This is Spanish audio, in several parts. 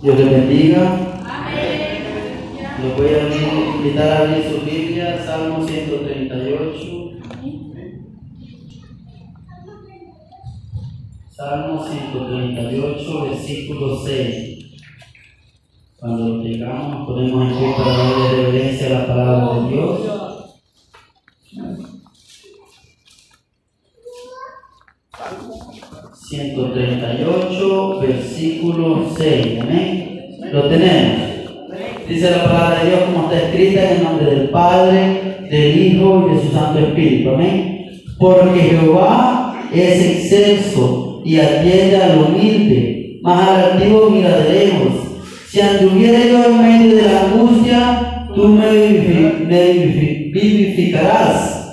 Dios les bendiga. Los voy a invitar a abrir su Biblia, Salmo 138. Salmo 138, versículo 6. Cuando llegamos, ponemos en pie para darle reverencia a la palabra de Dios. 138, versículo 6. Amén. Lo tenemos. Dice la palabra de Dios como está escrita en el nombre del Padre, del Hijo y de su Santo Espíritu. Amén. Porque Jehová es excelso y atiende al humilde, más al altivo mira de lejos. Si anduviera yo en medio de la angustia, tú me vivificarás.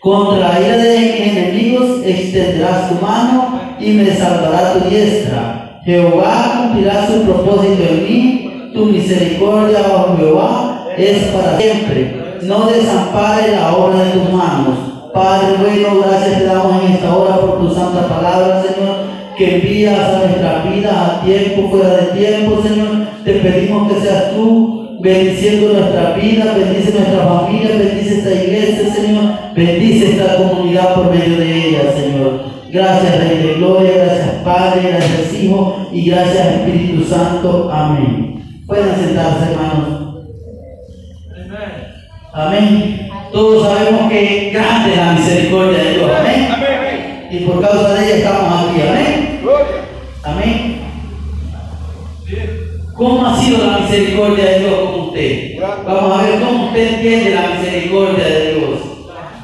Contra la ira de enemigos extenderás tu mano y me salvará tu diestra. Jehová cumplirá su propósito en mí, tu misericordia, oh Jehová, es para siempre. No desampare la obra de tus manos. Padre bueno, gracias te damos en esta hora por tu santa palabra, Señor, que envías a nuestra vida a tiempo, fuera de tiempo, Señor. Te pedimos que seas tú bendiciendo nuestra vida, bendice nuestra familia, bendice esta iglesia, Señor, bendice esta comunidad por medio de ella, Señor. Gracias, Rey de Gloria, gracias, Padre, gracias, Hijo, y gracias, Espíritu Santo. Amén. Pueden sentarse, hermanos. Amén. Todos sabemos que grande es la misericordia de Dios. Amén. Y por causa de ella estamos aquí. Amén. Amén. ¿Cómo ha sido la misericordia de Dios con usted? Vamos a ver cómo usted entiende la misericordia de Dios.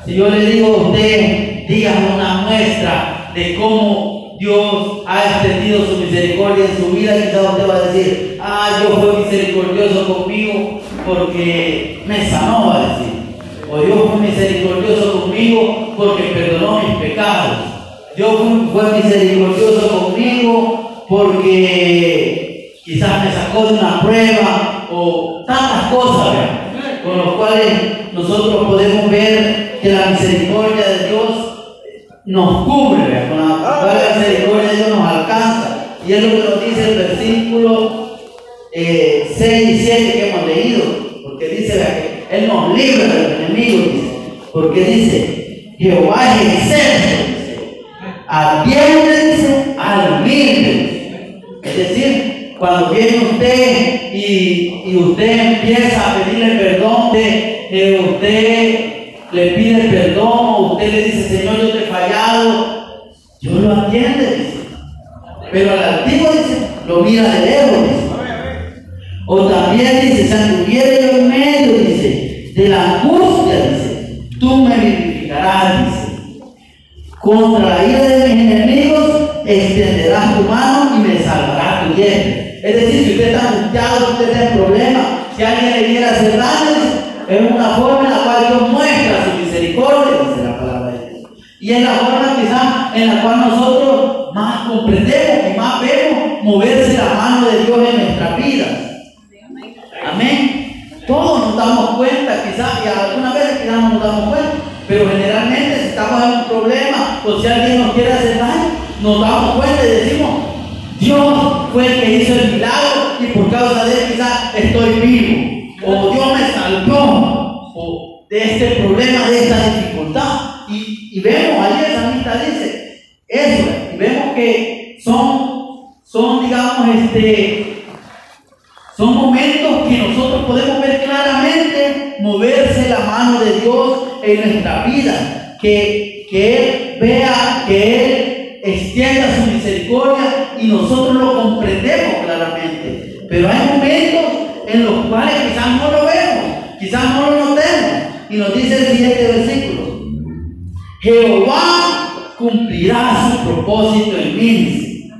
Si yo le digo a usted, dígame una muestra de cómo Dios ha extendido su misericordia en su vida, quizás usted va a decir, ah, Dios fue misericordioso conmigo porque me sanó, va a decir. O Dios fue misericordioso conmigo porque perdonó mis pecados. Dios fue misericordioso conmigo porque quizás me sacó de una prueba o tantas cosas con las cuales nosotros podemos ver que la misericordia de Dios nos cubre, con la, misericordia de Dios nos alcanza. Y es lo que nos dice el versículo 6 eh, y 7 que hemos leído, porque dice Él nos libra de los enemigos, porque dice, Jehová es excelso, atiende al humilde, es decir, cuando viene usted y, usted empieza a pedirle perdón, de, usted le pide perdón, usted le dice, Señor, yo te he fallado, Dios lo atiende, dice. Pero al antiguo dice, lo mira de lejos, dice. O también dice, si anduviera yo en medio, dice, de la angustia, dice, tú me vivificarás, dice. Contra la ira de mis enemigos extenderás tu mano y me salvarás tu diestra. Es decir, si usted está angustiado, usted en problemas, si alguien le quiere hacer daño, es una forma en la cual Dios muestra su misericordia, dice la palabra de Dios. Y es la forma quizás en la cual nosotros más comprendemos y más vemos moverse la mano de Dios en nuestra vida. Amén. Todos nos damos cuenta, quizás, y algunas veces quizás no nos damos cuenta, pero generalmente si estamos en un problema o si alguien nos quiere hacer daño, nos damos cuenta y decimos, Dios fue el que hizo el milagro y por causa de él quizás estoy vivo. O Dios me salvó de este problema, de esta dificultad. Y, vemos, ayer esa amistad dice eso, y vemos que son, son digamos, este, son momentos que nosotros podemos ver claramente moverse la mano de Dios en nuestra vida. Que, que Él vea, que Él extienda su misericordia y nosotros lo comprendemos claramente. Pero hay momentos en los cuales quizás no lo vemos, quizás no lo notemos. Y nos dice el siguiente versículo. Jehová cumplirá su propósito en mí.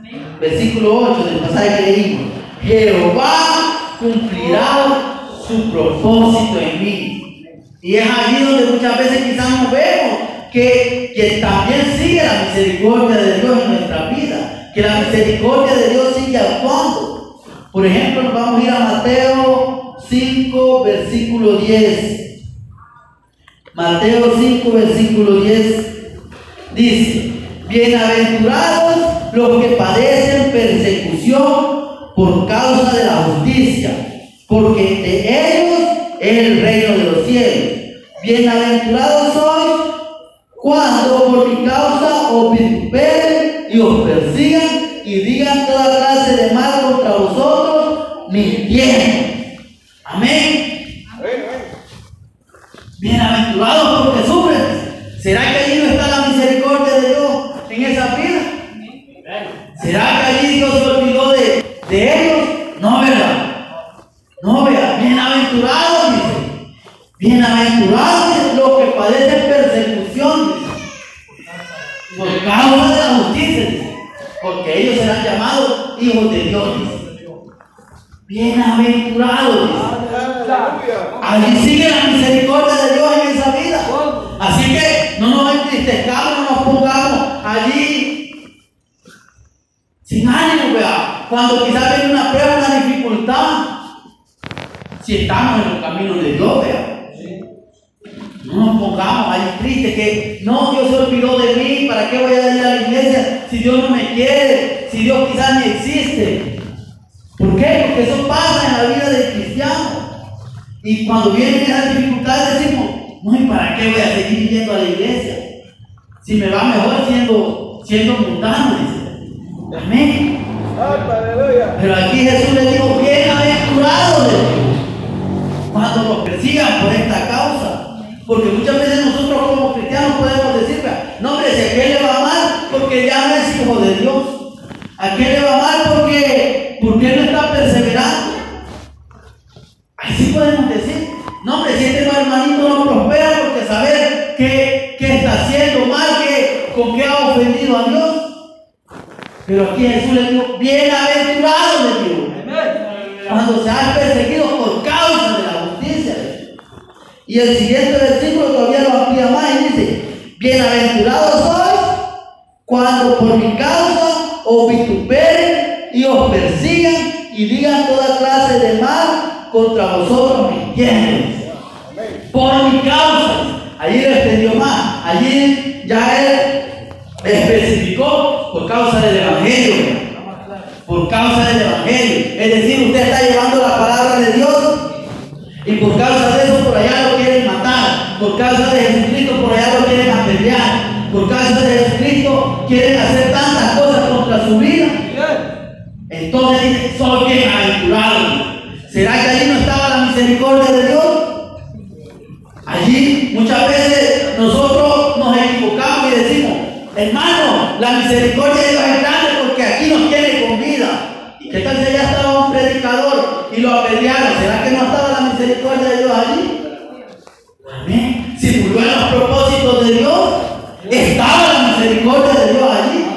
Versículo 8 del pasaje que leímos. Jehová cumplirá su propósito en mí. Y es allí donde muchas veces quizás no vemos que, también sigue la misericordia de Dios en nuestra vida, que la misericordia de Dios sigue actuando. Por ejemplo, vamos a ir a Mateo 5, versículo 10. Mateo 5, versículo 10 dice, bienaventurados los que padecen persecución por causa de la justicia, porque de ellos es el reino de los cielos. Bienaventurados sois cuando por mi causa os vituperen y os persigan y digan toda clase de mal contra vosotros, mintiendo. Amén. Bienaventurados porque sufren. ¿Será que allí no está la misericordia de Dios en esa vida? ¿Será que allí Dios se olvidó de, de ellos? No, ¿verdad? No, vea, bienaventurados, dice. Bienaventurados los que padecen persecución, por causa de la justicia, porque ellos serán llamados hijos de Dios. Bienaventurados, Allí sigue la misericordia de Dios en esa vida. Así que no nos entristezcamos, no nos pongamos allí sin ánimo, vea. Cuando quizás viene una prueba, una dificultad, si estamos en los caminos de Dios. No nos pongamos ahí tristes que no, Dios se olvidó de mí, ¿para qué voy a ir a la iglesia si Dios no me quiere, si Dios quizás ni existe? ¿Por qué? Porque eso pasa en la vida del cristiano. Y cuando vienen esas dificultades decimos, no, ¿y para qué voy a seguir yendo a la iglesia? Si me va mejor siendo, siendo mundano, dice. Amén. Pero aquí Jesús le dijo, bienaventurado de Dios cuando nos persigan por esta causa. Porque muchas veces nosotros como cristianos podemos decir, no hombre, si a qué le va mal, porque ya no es hijo de Dios. ¿A qué le va mal? Porque, porque no está perseverando. Así podemos decir. No, hombre, si este hermanito no prospera porque saber qué, qué está haciendo mal, que, con qué ha ofendido a Dios. Pero aquí Jesús le dijo, bienaventurado de Dios. Cuando se ha perseguido por causa y el siguiente versículo todavía lo amplía más y dice, bienaventurados sois cuando por mi causa os vituperen y os persigan y digan toda clase de mal contra vosotros mintiendo. Por mi causa. Allí le extendió más. Allí ya él especificó por causa del Evangelio. Por causa del Evangelio. Es decir, usted está llevando la palabra de Dios y por causa de eso por allá lo quieren matar. Por causa de Jesucristo por allá lo quieren apedrear. Por causa de Jesucristo quieren hacer tantas cosas contra su vida. Entonces dice, soy bienaventurado. ¿Será que allí no estaba la misericordia de Dios? Allí muchas veces nosotros nos equivocamos y decimos, hermano, la misericordia de Dios es grande porque aquí nos tiene con vida. ¿Qué tal si allá estaba un predicador y lo apedrearon? ¿Será que no estaba la misericordia de Dios allí? Amén. Si murió en los propósitos de Dios, estaba la misericordia de Dios allí.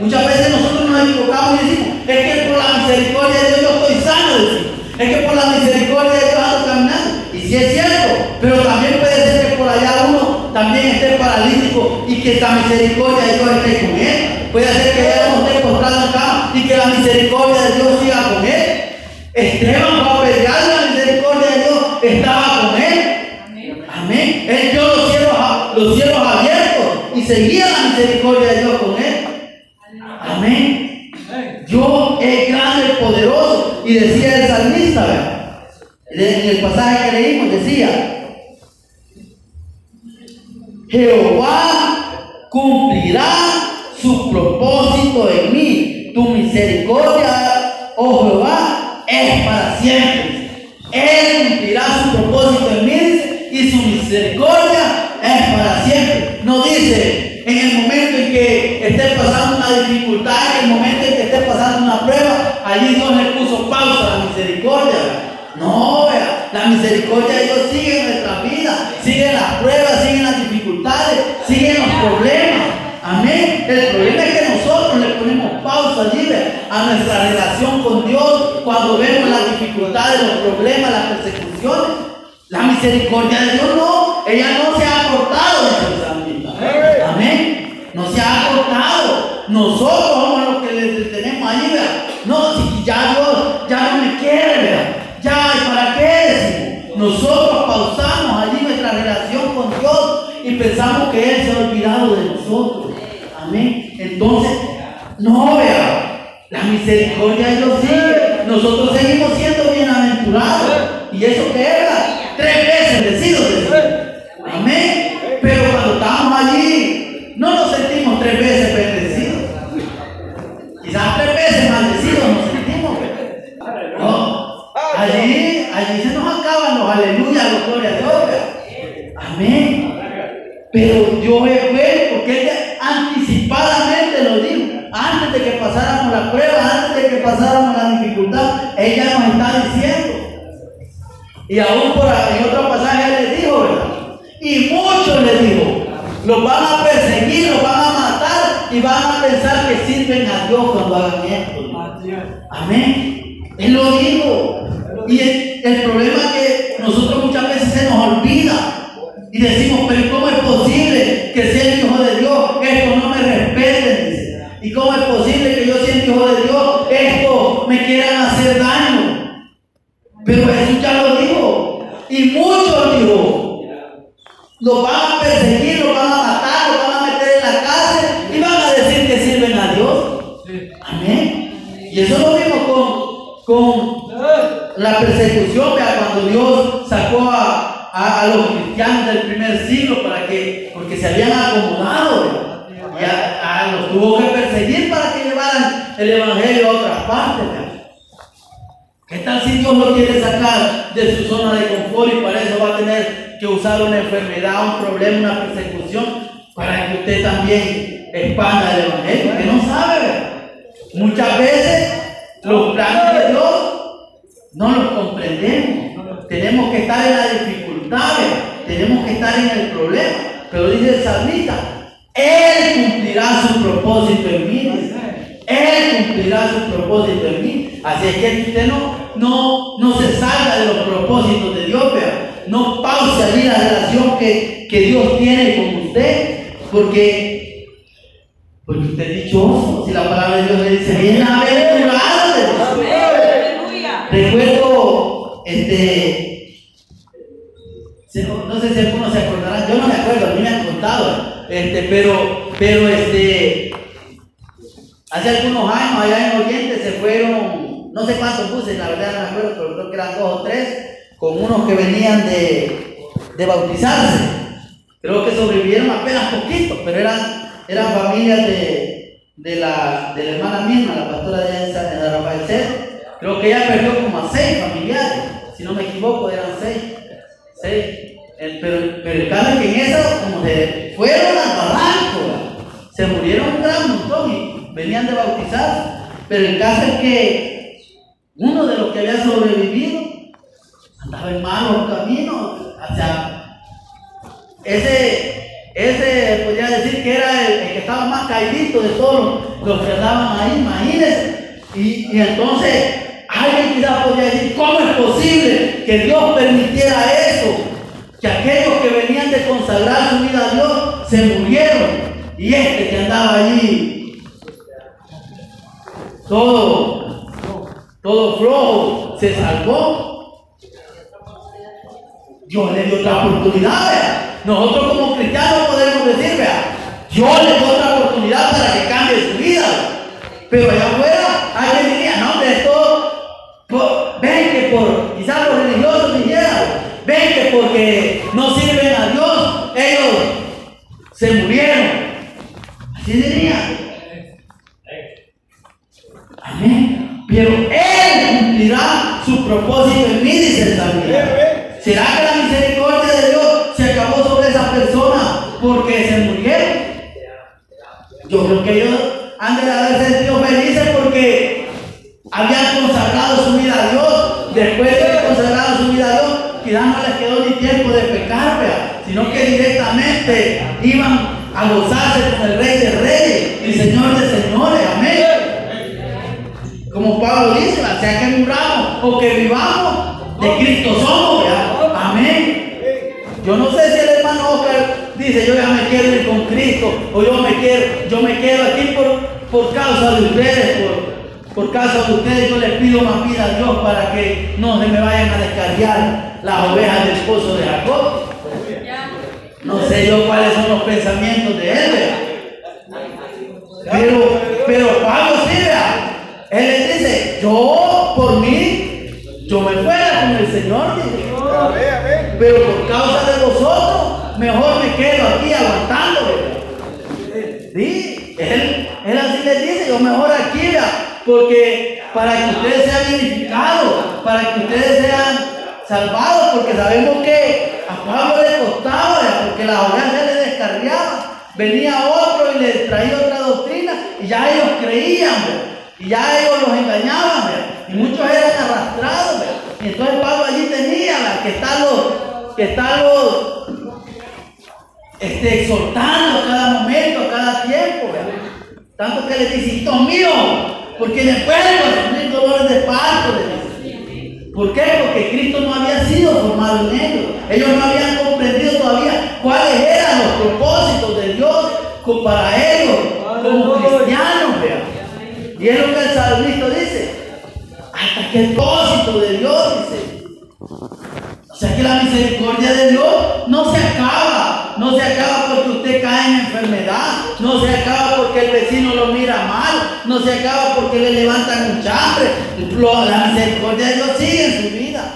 Muchas veces nosotros nos equivocamos y decimos, es que por la misericordia de Dios yo estoy sano. Es que por la misericordia de Dios ando caminando. Y sí es cierto, pero también puede ser que por allá uno también esté paralítico y que esta misericordia de Dios esté con él. Puede ser que no esté postrado acá y que la misericordia de Dios siga con él. Esteban fue a pelear, la misericordia de Dios estaba con él. Amén. Él dio los cielos, los cielos abiertos y seguía la misericordia de Dios con él. Amén. Dios es grande poderoso. Y decía el salmista, en el pasaje que leímos, decía, Jehová cumplirá su propósito en mí. Tu misericordia, oh Jehová, es para siempre. Él cumplirá su propósito en mí y su misericordia es para siempre. No dice en el momento en que esté pasando una dificultad, en el momento en que esté pasando una prueba, allí Dios le puso pausa a la misericordia. No, la misericordia de Dios sigue en nuestra vida, sigue en las pruebas, sigue en las dificultades, sigue en los problemas. Amén. El problema es que nosotros le ponemos pausa allí a nuestra relación con Dios cuando vemos las dificultades, los problemas, las persecuciones. La misericordia de Dios no, ella no se ha cortado, dice Amén. No se ha cortado. Nosotros somos los que le tenemos allí, No, si ya Dios ya no me quiere, ¿verdad? Ya, ¿y para qué? Nosotros pausamos allí nuestra relación con Dios y pensamos que Él se ha olvidado de nosotros. Amén. Entonces, no vea, la misericordia de sigue. nosotros seguimos siendo bienaventurados. ¿Y eso qué era? Tres veces decidos. Amén. Pero cuando estamos allí, no nos sentimos tres veces bendecidos. Quizás tres veces maldecidos nos sentimos. No. Allí, allí se nos acaban los aleluya, los gloria a Dios. Amén. Pero yo bueno porque anticipadamente lo dijo. Antes de que pasáramos la prueba, antes de que pasáramos la dificultad, ella nos está diciendo. Y aún por en otro pasaje le dijo, ¿verdad? Y muchos le dijo, los van a perseguir, los van a matar y van a pensar que sirven a Dios cuando hagan esto. Amén. Él lo dijo. Y el, el problema es que nosotros muchas veces se nos olvida y decimos, Y muchos dijo, los van a perseguir, los van a matar, los van a meter en la cárcel y van a decir que sirven a Dios. Amén. Y eso lo vimos con, con la persecución, cuando Dios sacó a, a, los cristianos del primer siglo para que, porque se habían acomodado y a, los tuvo que perseguir para que llevaran el evangelio a otras partes. ¿Qué tal si Dios lo quiere sacar de su zona de confort y para eso va a tener que usar una enfermedad, un problema, una persecución para que usted también expanda el evangelio? Que no sabe. Muchas veces los planes de Dios no los comprendemos. Tenemos que estar en la dificultad tenemos que estar en el problema. Pero dice el salmista, Él cumplirá su propósito en mí. Él cumplirá su propósito en mí. Así es que usted no, no, no se salga de los propósitos de Dios, vea. No pause allí la relación que, que Dios tiene con usted. Porque, porque usted es dichoso. Si la palabra de Dios le dice, bienaventurado. Recuerdo este no sé si algunos se acordarán, yo no me acuerdo, a mí me han contado, este, pero, pero este, hace algunos años allá en Oriente se fueron, no sé cuántos buses, la verdad no me acuerdo, pero creo que eran dos o tres, con unos que venían de, de bautizarse. Creo que sobrevivieron apenas poquito, pero eran, eran familias de, de, la, de la hermana misma, la pastora de, de Rafael Creo que ella perdió como a seis familiares, si no me equivoco, eran seis. Sí, pero, pero, el caso es que en eso, como se fueron al barranco, se murieron un gran montón y venían de bautizar. Pero el caso es que uno de los que había sobrevivido andaba en malos caminos hacia ese, ese podría decir que era el, que estaba más caidito de todos los, que andaban ahí, imagínense. Y, y entonces Alguien quizás podría decir, ¿cómo es posible que Dios permitiera eso? Que aquellos que venían de consagrar su vida a Dios se murieron. Y este que andaba allí, todo, todo flojo, se salvó. Dios le dio otra oportunidad. Nosotros como cristianos podemos decir, vea, Dios le dio otra oportunidad para que cambie su vida. Pero allá afuera alguien diría, no, de esto ven que por, quizás los religiosos dijeron, ven que porque no sirven a Dios, ellos se murieron. Así dirían. Amén. Pero ¿Será que la misericordia de Dios se acabó sobre esa persona porque se murieron? Yo creo que ellos han de haber sentido felices porque habían consagrado su vida a Dios. Después de haber consagrado su vida a Dios, quizás no les quedó ni tiempo de pecar, sino que directamente iban a gozarse con el Rey de Reyes y Señor de Señores. Amén. Como Pablo dice, sea que muramos o que vivamos, de Cristo somos. Yo no sé si el hermano Oscar dice, yo ya me quiero ir con Cristo, o yo me quiero, yo me quedo aquí por, por causa de ustedes, por, por causa de ustedes yo les pido más vida a Dios para que no se me vayan a descarriar las ovejas del esposo de Jacob. No sé yo cuáles son los pensamientos de él. Pero, pero Pablo sí, Él le dice, yo por mí yo me fuera con el Señor, pero por causa de vosotros, mejor me quedo aquí aguantando. ¿Sí? Él, así les dice, yo mejor aquí, porque para que ustedes sean edificados, para que ustedes sean salvados, porque sabemos que a Pablo le costaba, porque la ovejas le descarriaba. Venía otro y le traía otra doctrina y ya ellos creían, y ya ellos los engañaban, y muchos eran arrastrados. Y entonces Pablo allí tenía que está los, que está los, este, exhortando a cada momento, a cada tiempo. Tanto que le dice, hijos míos, porque después de sufrir dolores de parto. ¿Por qué? Porque Cristo no había sido formado en ellos. Ellos no habían comprendido todavía cuáles eran los propósitos de Dios para ellos como cristianos. Vean. Y es lo que el salmista dice. Hasta que el propósito de Dios dice. O sea que la misericordia de Dios no se acaba. No se acaba porque usted cae en enfermedad. No se acaba porque el vecino lo mira mal. No se acaba porque le levantan un chambre. La misericordia de Dios sigue en su vida.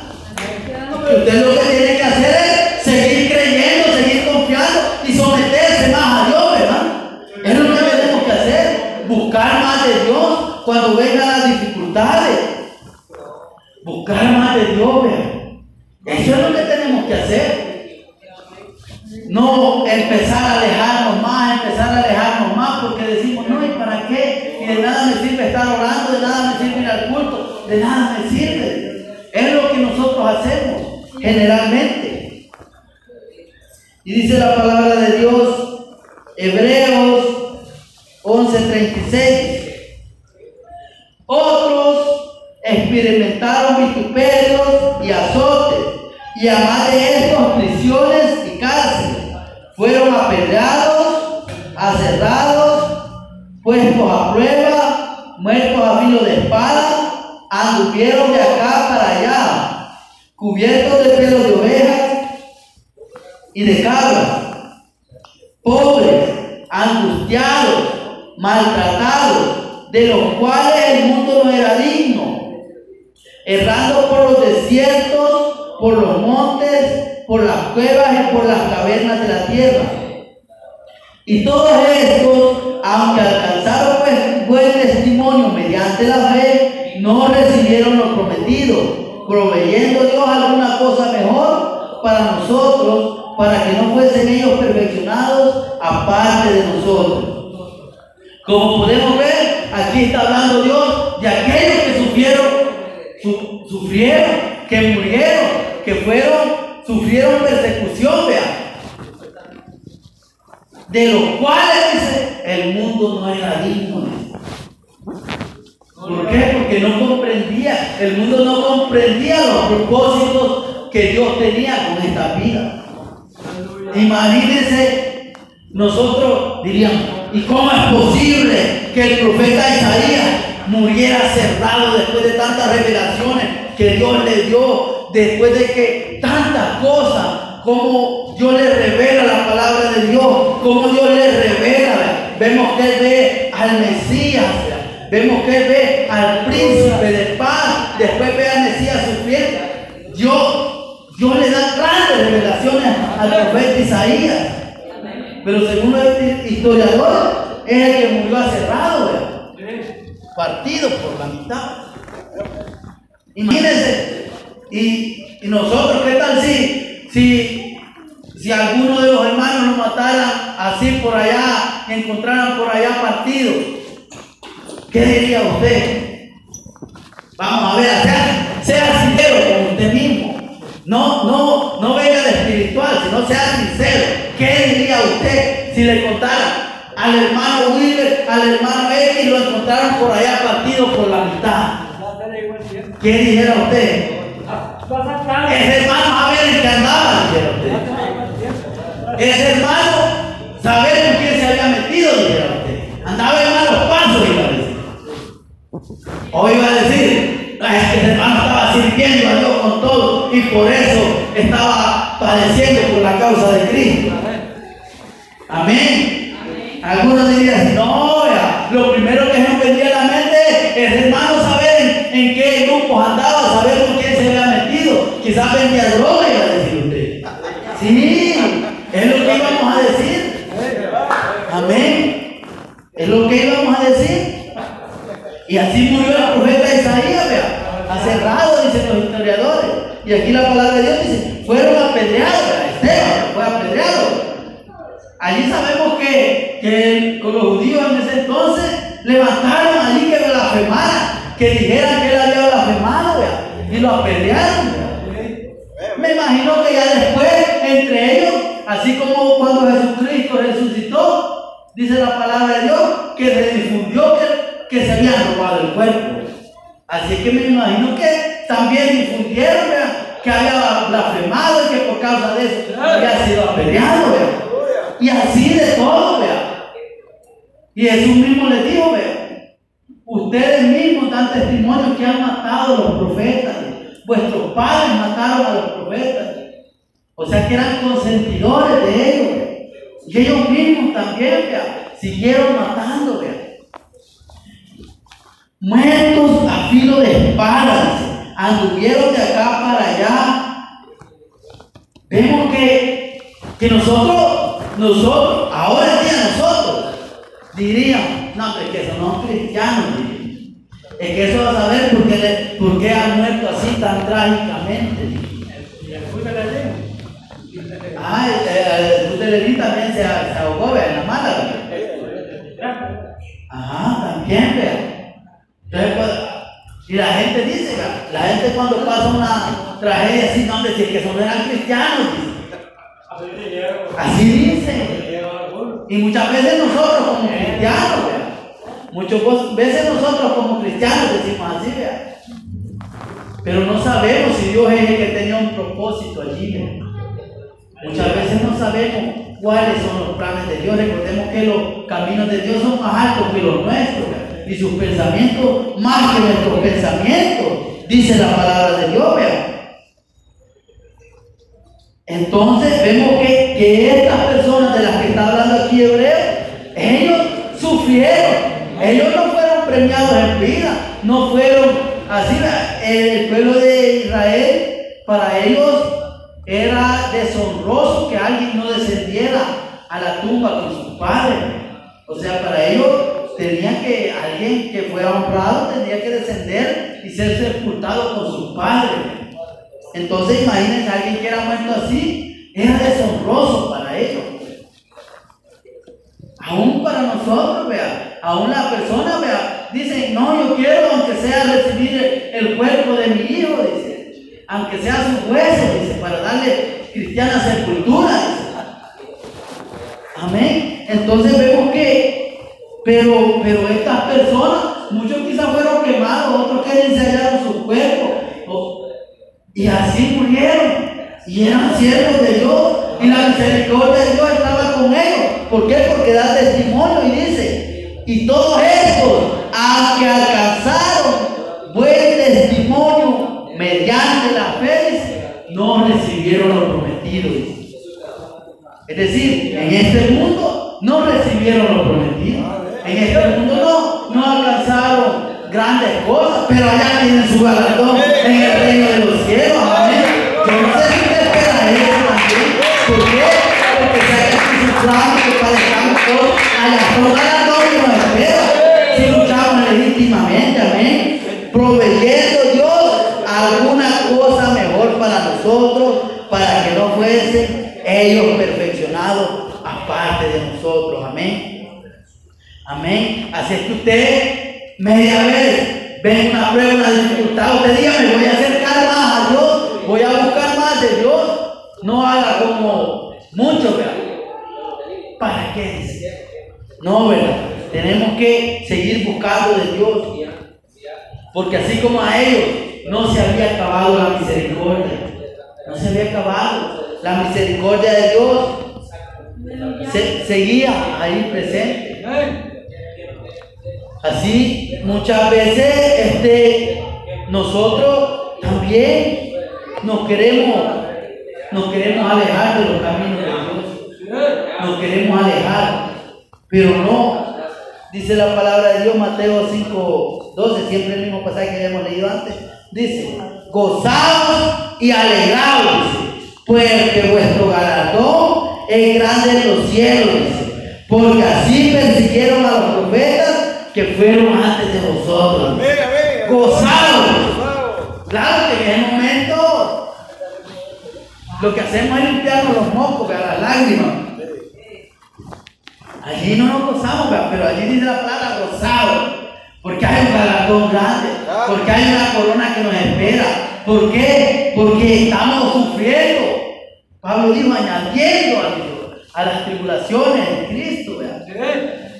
Usted lo que tiene que hacer es seguir creyendo, seguir confiando y someterse más a Dios, ¿verdad? Es lo que tenemos que hacer. Buscar más de Dios cuando vengan las dificultades. Buscar más de Dios, Eso es lo que tenemos que hacer. No empezar a alejarnos más, empezar a alejarnos más, porque decimos, no, ¿y para qué? Y de nada me sirve estar orando, de nada me sirve ir al culto, de nada me sirve. Es lo que nosotros hacemos generalmente. Y dice la palabra de Dios, Hebreos 11:36. Otros experimentaron vituperios y azotes, y además de estos, prisiones y cárceles. Fueron apedreados, aserrados, puestos a prueba, muertos a filo de espada, anduvieron de acá para allá, cubiertos de pelo de ovejas y de cabras, pobres, angustiados, maltratados de los cuales el mundo no era digno, errando por los desiertos, por los montes, por las cuevas y por las cavernas de la tierra. Y todos estos, aunque alcanzaron pues buen testimonio mediante la fe, no recibieron lo prometido, proveyendo Dios alguna cosa mejor para nosotros, para que no fuesen ellos perfeccionados aparte de nosotros. Como podemos ver, aquí está hablando Dios de aquellos que sufrieron, sufrieron, que murieron, que fueron, sufrieron persecución, vean. De los cuales dice, el mundo no era digno. ¿Por qué? Porque no comprendía, el mundo no comprendía los propósitos que Dios tenía con esta vida. Imagínense, nosotros diríamos, ¿Y cómo es posible que el profeta Isaías muriera cerrado después de tantas revelaciones que Dios le dio, después de que tantas cosas, como Dios le revela la palabra de Dios, como Dios le revela, vemos que él ve al Mesías, vemos que él ve al príncipe de paz, después ve al Mesías sufriendo. Dios, Dios le da grandes revelaciones al profeta Isaías. Pero según los historiadores, es el que murió aserrado, partido por la mitad. Imagínense, y, nosotros, ¿qué tal si, si, si alguno de los hermanos nos mataran así por allá, encontraran por allá partido? ¿Qué diría usted? Vamos a ver, sea, sea sincero con usted mismo. No, no, no venga de espiritual, sino sea sincero. ¿Qué diría usted si le contara al hermano Wilber, al hermano X, lo encontraron por allá partido por la mitad? ¿Qué dijera usted? Ese hermano a ver en qué andaba, dijera usted. Ese hermano, saber con quién se había metido, dijera usted. Andaba en malos pasos, iba a decir. O iba a decir, es que ese hermano estaba sirviendo a Dios con todo y por eso estaba padeciendo por la causa de Cristo. Amén. Algunos dirían, no, lo primero que nos vendría a la mente es, hermano, saber en, qué grupos andaba, saber con quién se quizás vendía droga, iba a decir usted. Sí, es lo que íbamos a decir. Amén. Es lo que íbamos a decir. Y así murió el profeta Isaías, vea. Acerrado, dicen los historiadores. Y aquí la palabra de Dios dice, fueron apedreados, Esteban fue apedreado. Allí sabemos que, que con los judíos en ese entonces levantaron allí que blasfemaran, que dijeran que él había blasfemado, vea, y lo apedrearon. Me imagino que ya después, entre ellos, así como cuando Jesucristo resucitó, dice la palabra de Dios, que se difundió que, que se habían robado el cuerpo. Así que me imagino también difundieron que había blasfemado y que por causa de eso había sido apedreado. Y así de todo. Y Jesús mismo le dijo, vea, ustedes mismos dan testimonio que han matado a los profetas. Vuestros padres mataron a los profetas. O sea que eran consentidores de ellos. Y ellos mismos también, siguieron matando, vea. Muertos a filo de espadas, anduvieron de acá para allá. Vemos que, que nosotros, nosotros, ahora en día nosotros, diríamos, no, es que son cristianos, es que eso va a saber por qué, por qué han muerto así tan trágicamente. Ah, el, el, también se, se ahogó en la mala. También, vea. Entonces, pues, y la gente dice, la gente cuando pasa una tragedia así, no, hombre, si es que son eran cristianos. Así dicen. Y muchas veces nosotros como cristianos, muchas veces nosotros como cristianos decimos así, vea. Pero no sabemos si Dios es el que tenía un propósito allí. Muchas veces no sabemos cuáles son los planes de Dios. Recordemos que los caminos de Dios son más altos que los nuestros y sus pensamientos más que nuestros pensamientos, dice la palabra de Dios. Entonces vemos que, que estas personas de las que está hablando aquí Hebreo, ellos sufrieron. Ellos no fueron premiados en vida, no fueron así. El pueblo de Israel, para ellos era deshonroso que alguien no descendiera a la tumba con sus padres. O sea, para ellos tenía que, alguien que fuera honrado tenía que descender y ser sepultado con sus padres. Entonces imagínense a alguien que era muerto así, era deshonroso para ellos. Aún para nosotros, vea, aún la persona, vea, dice, no, yo quiero, aunque sea recibir el cuerpo de mi hijo, dice aunque sea su hueso, dice, para darle cristiana sepultura. Amén. Entonces vemos que, pero, pero estas personas, muchos quizás fueron quemados, otros que ensayaron su cuerpo, y así murieron, y eran siervos de Dios, y la misericordia de Dios estaba con ellos. ¿Por qué? Porque da testimonio y dice, y todos estos, aunque alcanzaron buen testimonio mediante la fe, no recibieron lo prometido. Es decir, en este mundo no recibieron lo prometido. En este mundo no, no alcanzaron grandes cosas, pero allá tienen su galardón en el reino de los cielos. Amén. Yo no sé si usted espera eso también. ¿Por qué? Porque se ha plan que padezcamos todos. Allá todo galardón que nos espera. Si luchamos legítimamente, amén. Proveyendo alguna cosa mejor para nosotros, para que no fuesen ellos perfeccionados aparte de nosotros. Amén. Amén. Así es que usted, media vez, ven una prueba, una dificultad, usted diga, me voy a acercar más a Dios, voy a buscar más de Dios. No haga como muchos, ¿verdad? ¿Para qué? No, ¿verdad? Tenemos que seguir buscando de Dios. Porque así como a ellos no se había acabado la misericordia. No se había acabado. La misericordia de Dios seguía ahí presente. Así muchas veces este, nosotros también nos queremos, nos queremos alejar de los caminos de Dios. Nos queremos alejar. Pero no. Dice la palabra de Dios, Mateo 5, 12, siempre el mismo pasaje que habíamos leído antes Dice, gozaos y alegraos, porque vuestro galardón es grande en los cielos, porque así persiguieron a los profetas que fueron antes de vosotros. Gozados. Claro que en ese momento lo que hacemos es limpiarnos los mocos, las lágrimas. Allí no nos gozamos, pero allí dice la palabra gozado. Porque hay un galardón grande, porque hay una corona que nos espera. ¿Por qué? Porque estamos sufriendo. Pablo dijo, añadiendo a, las tribulaciones de Cristo.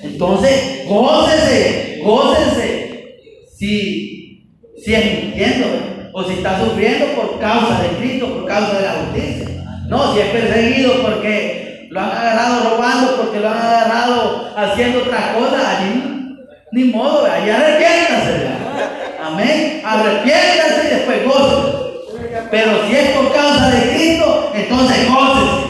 Entonces, gócese, gócese. Si, si es mintiendo, o si está sufriendo por causa de Cristo, por causa de la justicia. No, si es perseguido porque lo han agarrado robando, porque lo han agarrado haciendo otra cosa, allí ni modo, allí arrepiéntase. Amén. Arrepiéntase y después goce. Pero si es por causa de Cristo, entonces gócese.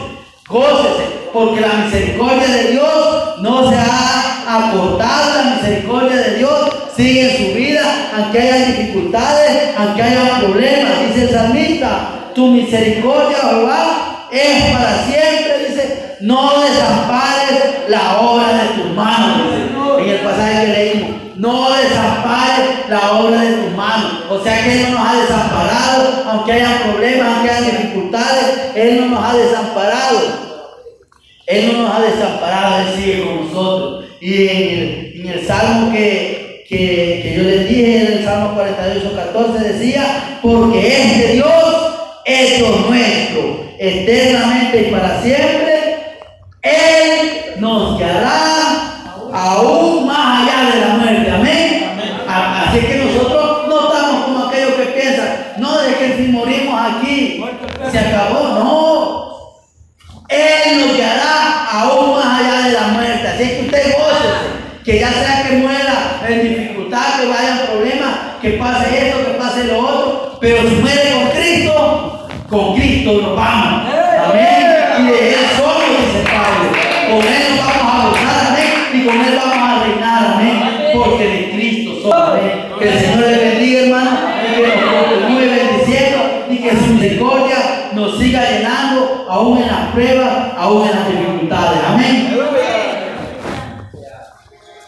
Gócese. Porque la misericordia de Dios no se ha acortado. La misericordia de Dios sigue su vida, aunque haya dificultades, aunque haya problemas. Dice el salmista, tu misericordia, Jehová, es para siempre. Dice, no desampares la obra de tus manos. En el pasaje que leímos, no desampares la obra de tus manos. O sea que Él no nos ha desamparado, aunque haya problemas, aunque haya dificultades, Él no nos ha desamparado. Él no nos ha desamparado, Él sigue con nosotros. Y en el, salmo que, que, yo les dije en el Salmo 48, 14, decía, porque este Dios, hecho nuestro, eternamente y para siempre, Él nos guiará